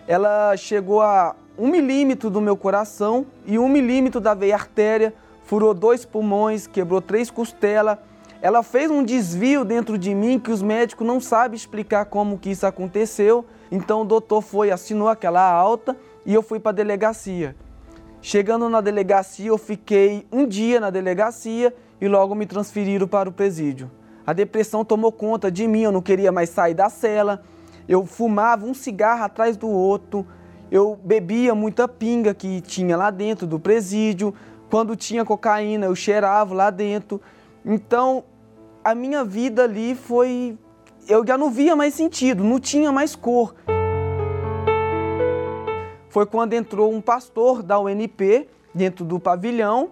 ela chegou a um milímetro do meu coração e um milímetro da veia artéria, furou dois pulmões, quebrou três costelas ela fez um desvio dentro de mim que os médicos não sabem explicar como que isso aconteceu. Então o doutor foi, assinou aquela alta e eu fui para a delegacia. Chegando na delegacia, eu fiquei um dia na delegacia e logo me transferiram para o presídio. A depressão tomou conta de mim, eu não queria mais sair da cela. Eu fumava um cigarro atrás do outro. Eu bebia muita pinga que tinha lá dentro do presídio. Quando tinha cocaína, eu cheirava lá dentro. Então, a minha vida ali foi. Eu já não via mais sentido, não tinha mais cor. Foi quando entrou um pastor da UNP dentro do pavilhão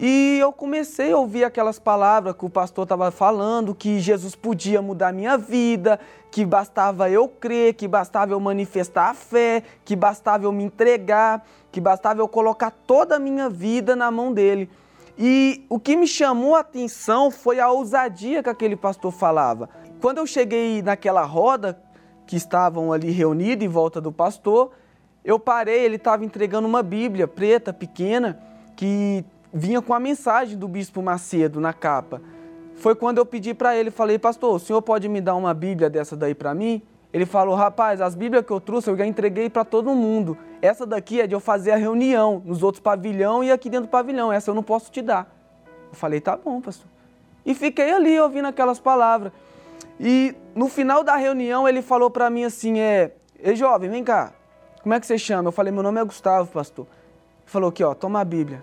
e eu comecei a ouvir aquelas palavras que o pastor estava falando, que Jesus podia mudar minha vida, que bastava eu crer, que bastava eu manifestar a fé, que bastava eu me entregar, que bastava eu colocar toda a minha vida na mão dele. E o que me chamou a atenção foi a ousadia que aquele pastor falava. Quando eu cheguei naquela roda que estavam ali reunidos em volta do pastor, eu parei, ele estava entregando uma Bíblia preta, pequena, que vinha com a mensagem do bispo Macedo na capa. Foi quando eu pedi para ele, falei, pastor, o senhor pode me dar uma Bíblia dessa daí para mim? Ele falou, rapaz, as Bíblias que eu trouxe eu já entreguei para todo mundo. Essa daqui é de eu fazer a reunião nos outros pavilhão e aqui dentro do pavilhão. Essa eu não posso te dar. Eu falei, tá bom, pastor. E fiquei ali ouvindo aquelas palavras. E no final da reunião ele falou para mim assim, é, ei jovem, vem cá. Como é que você chama? Eu falei, meu nome é Gustavo, pastor. Ele falou aqui, ó, toma a Bíblia.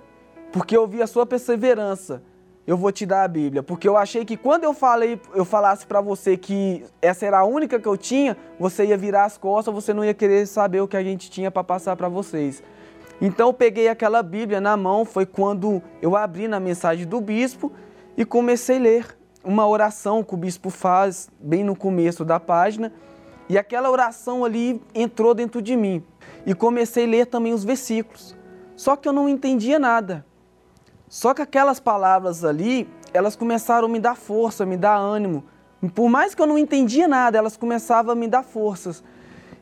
Porque eu vi a sua perseverança, eu vou te dar a Bíblia. Porque eu achei que quando eu falei, eu falasse para você que essa era a única que eu tinha, você ia virar as costas, você não ia querer saber o que a gente tinha para passar para vocês. Então eu peguei aquela Bíblia na mão, foi quando eu abri na mensagem do bispo e comecei a ler uma oração que o bispo faz bem no começo da página. E aquela oração ali entrou dentro de mim. E comecei a ler também os versículos. Só que eu não entendia nada. Só que aquelas palavras ali, elas começaram a me dar força, me dar ânimo. Por mais que eu não entendia nada, elas começavam a me dar forças.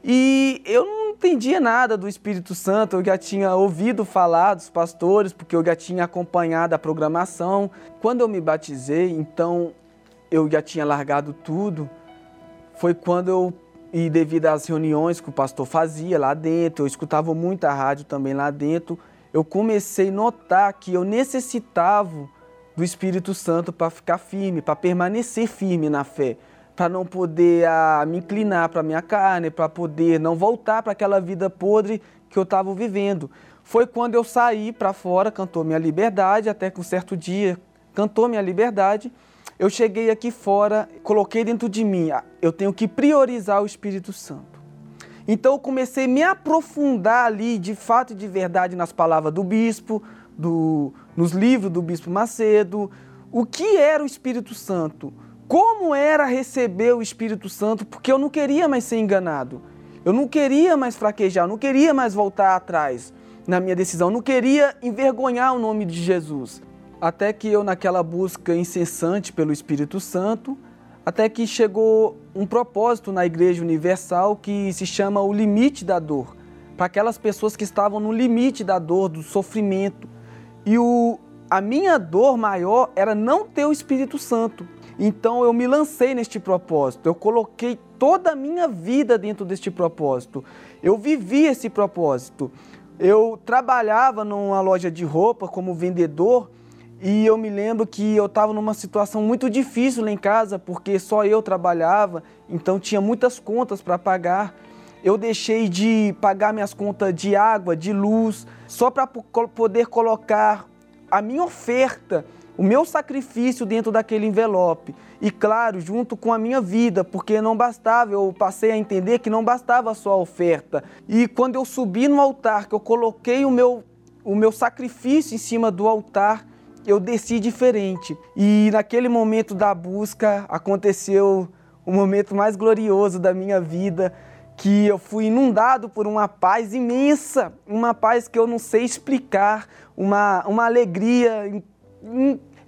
E eu não entendia nada do Espírito Santo, eu já tinha ouvido falar dos pastores, porque eu já tinha acompanhado a programação. Quando eu me batizei, então eu já tinha largado tudo. Foi quando eu, e devido às reuniões que o pastor fazia lá dentro, eu escutava muita rádio também lá dentro, eu comecei a notar que eu necessitava do Espírito Santo para ficar firme, para permanecer firme na fé para não poder ah, me inclinar para a minha carne, para poder não voltar para aquela vida podre que eu estava vivendo. Foi quando eu saí para fora, cantou minha liberdade, até que um certo dia cantou minha liberdade. Eu cheguei aqui fora, coloquei dentro de mim, ah, eu tenho que priorizar o Espírito Santo. Então eu comecei a me aprofundar ali, de fato e de verdade, nas palavras do bispo, do, nos livros do bispo Macedo. O que era o Espírito Santo? como era receber o Espírito Santo, porque eu não queria mais ser enganado. Eu não queria mais fraquejar, eu não queria mais voltar atrás na minha decisão, não queria envergonhar o nome de Jesus. Até que eu, naquela busca incessante pelo Espírito Santo, até que chegou um propósito na Igreja Universal que se chama o limite da dor, para aquelas pessoas que estavam no limite da dor, do sofrimento. E o, a minha dor maior era não ter o Espírito Santo. Então eu me lancei neste propósito, eu coloquei toda a minha vida dentro deste propósito. Eu vivi esse propósito. Eu trabalhava numa loja de roupa como vendedor e eu me lembro que eu estava numa situação muito difícil lá em casa porque só eu trabalhava, então tinha muitas contas para pagar. Eu deixei de pagar minhas contas de água, de luz, só para poder colocar a minha oferta o meu sacrifício dentro daquele envelope. E claro, junto com a minha vida, porque não bastava, eu passei a entender que não bastava só a oferta. E quando eu subi no altar, que eu coloquei o meu, o meu sacrifício em cima do altar, eu desci diferente. E naquele momento da busca aconteceu o momento mais glorioso da minha vida, que eu fui inundado por uma paz imensa, uma paz que eu não sei explicar, uma, uma alegria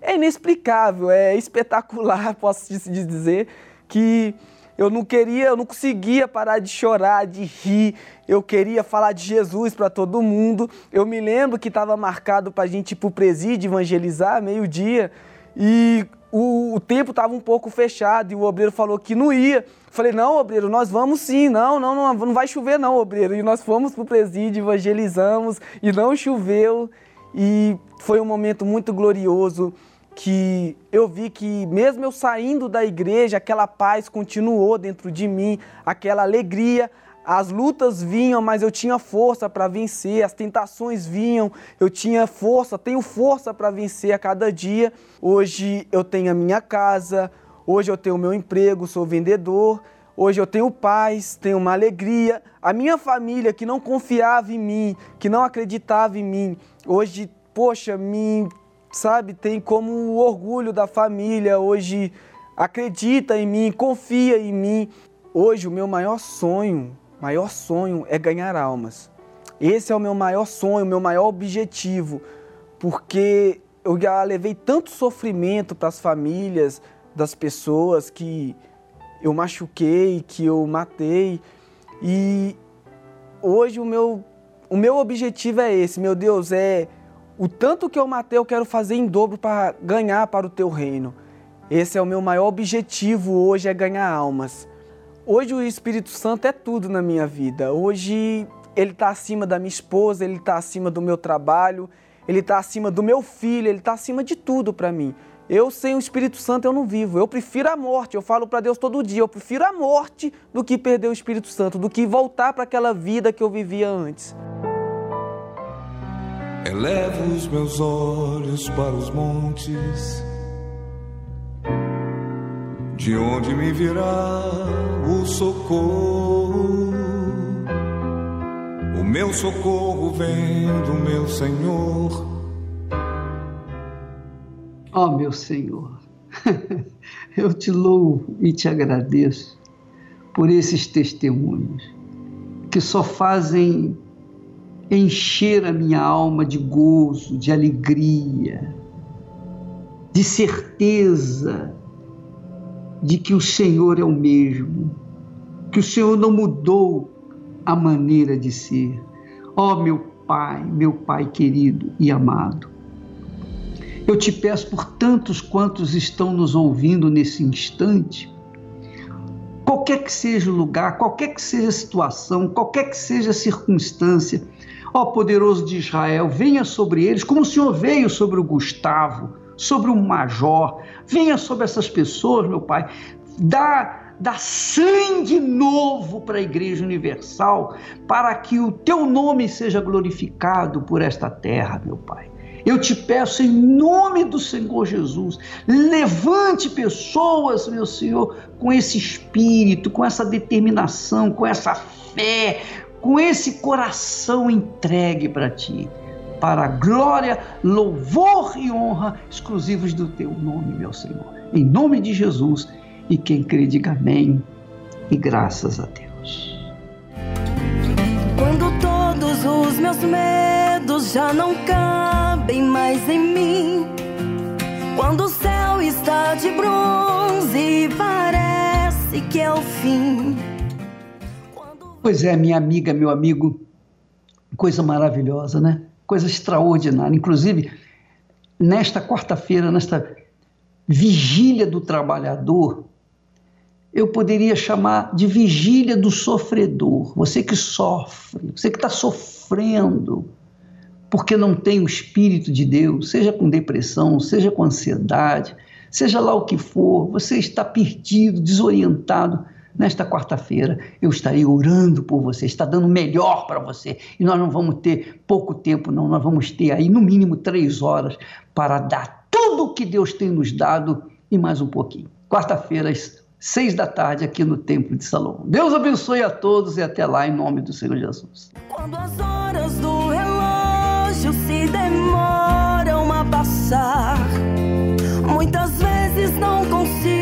é inexplicável, é espetacular, <laughs> posso dizer, que eu não queria, eu não conseguia parar de chorar, de rir. Eu queria falar de Jesus para todo mundo. Eu me lembro que estava marcado para a gente ir para o presídio evangelizar, meio-dia, e o, o tempo estava um pouco fechado e o obreiro falou que não ia. Falei, não, obreiro, nós vamos sim, não, não, não, não vai chover não, obreiro. E nós fomos para o presídio, evangelizamos e não choveu. E foi um momento muito glorioso que eu vi que mesmo eu saindo da igreja, aquela paz continuou dentro de mim, aquela alegria, as lutas vinham, mas eu tinha força para vencer, as tentações vinham, eu tinha força, tenho força para vencer a cada dia. Hoje eu tenho a minha casa, hoje eu tenho o meu emprego, sou vendedor, hoje eu tenho paz, tenho uma alegria. A minha família que não confiava em mim, que não acreditava em mim, hoje, poxa, me, sabe, tem como o orgulho da família, hoje acredita em mim, confia em mim. Hoje o meu maior sonho, maior sonho é ganhar almas. Esse é o meu maior sonho, o meu maior objetivo, porque eu já levei tanto sofrimento para as famílias das pessoas que eu machuquei, que eu matei. E hoje o meu o meu objetivo é esse, meu Deus, é o tanto que eu matei, eu quero fazer em dobro para ganhar para o teu reino. Esse é o meu maior objetivo hoje, é ganhar almas. Hoje o Espírito Santo é tudo na minha vida. Hoje ele está acima da minha esposa, ele está acima do meu trabalho, ele está acima do meu filho, ele está acima de tudo para mim. Eu sem o Espírito Santo eu não vivo. Eu prefiro a morte. Eu falo para Deus todo dia, eu prefiro a morte do que perder o Espírito Santo, do que voltar para aquela vida que eu vivia antes. Elevo os meus olhos para os montes, de onde me virá o socorro. O meu socorro vem do meu Senhor. Ó oh, meu Senhor, <laughs> eu te louvo e te agradeço por esses testemunhos que só fazem encher a minha alma de gozo, de alegria, de certeza de que o Senhor é o mesmo, que o Senhor não mudou a maneira de ser. Ó oh, meu Pai, meu Pai querido e amado, eu te peço por tantos quantos estão nos ouvindo nesse instante, qualquer que seja o lugar, qualquer que seja a situação, qualquer que seja a circunstância, Ó poderoso de Israel, venha sobre eles, como o Senhor veio sobre o Gustavo, sobre o Major, venha sobre essas pessoas, meu Pai, dá, dá sangue novo para a Igreja Universal, para que o teu nome seja glorificado por esta terra, meu Pai. Eu te peço em nome do Senhor Jesus, levante pessoas, meu Senhor, com esse espírito, com essa determinação, com essa fé, com esse coração entregue para ti, para glória, louvor e honra exclusivos do teu nome, meu Senhor. Em nome de Jesus, e quem crê, diga amém e graças a Deus. Quando todos os meus medos já não cabem mais em mim, quando o céu está de bronze e parece que é o fim Pois é, minha amiga, meu amigo, coisa maravilhosa, né? Coisa extraordinária. Inclusive, nesta quarta-feira, nesta vigília do trabalhador, eu poderia chamar de vigília do sofredor. Você que sofre, você que está sofrendo porque não tem o Espírito de Deus, seja com depressão, seja com ansiedade, seja lá o que for, você está perdido, desorientado nesta quarta-feira eu estarei orando por você, está dando melhor para você. E nós não vamos ter pouco tempo, não, nós vamos ter aí no mínimo três horas para dar tudo o que Deus tem nos dado e mais um pouquinho. Quarta-feira, às seis da tarde, aqui no Templo de Salomão. Deus abençoe a todos e até lá, em nome do Senhor Jesus. Quando as horas do relógio se demoram a passar, muitas vezes não consigo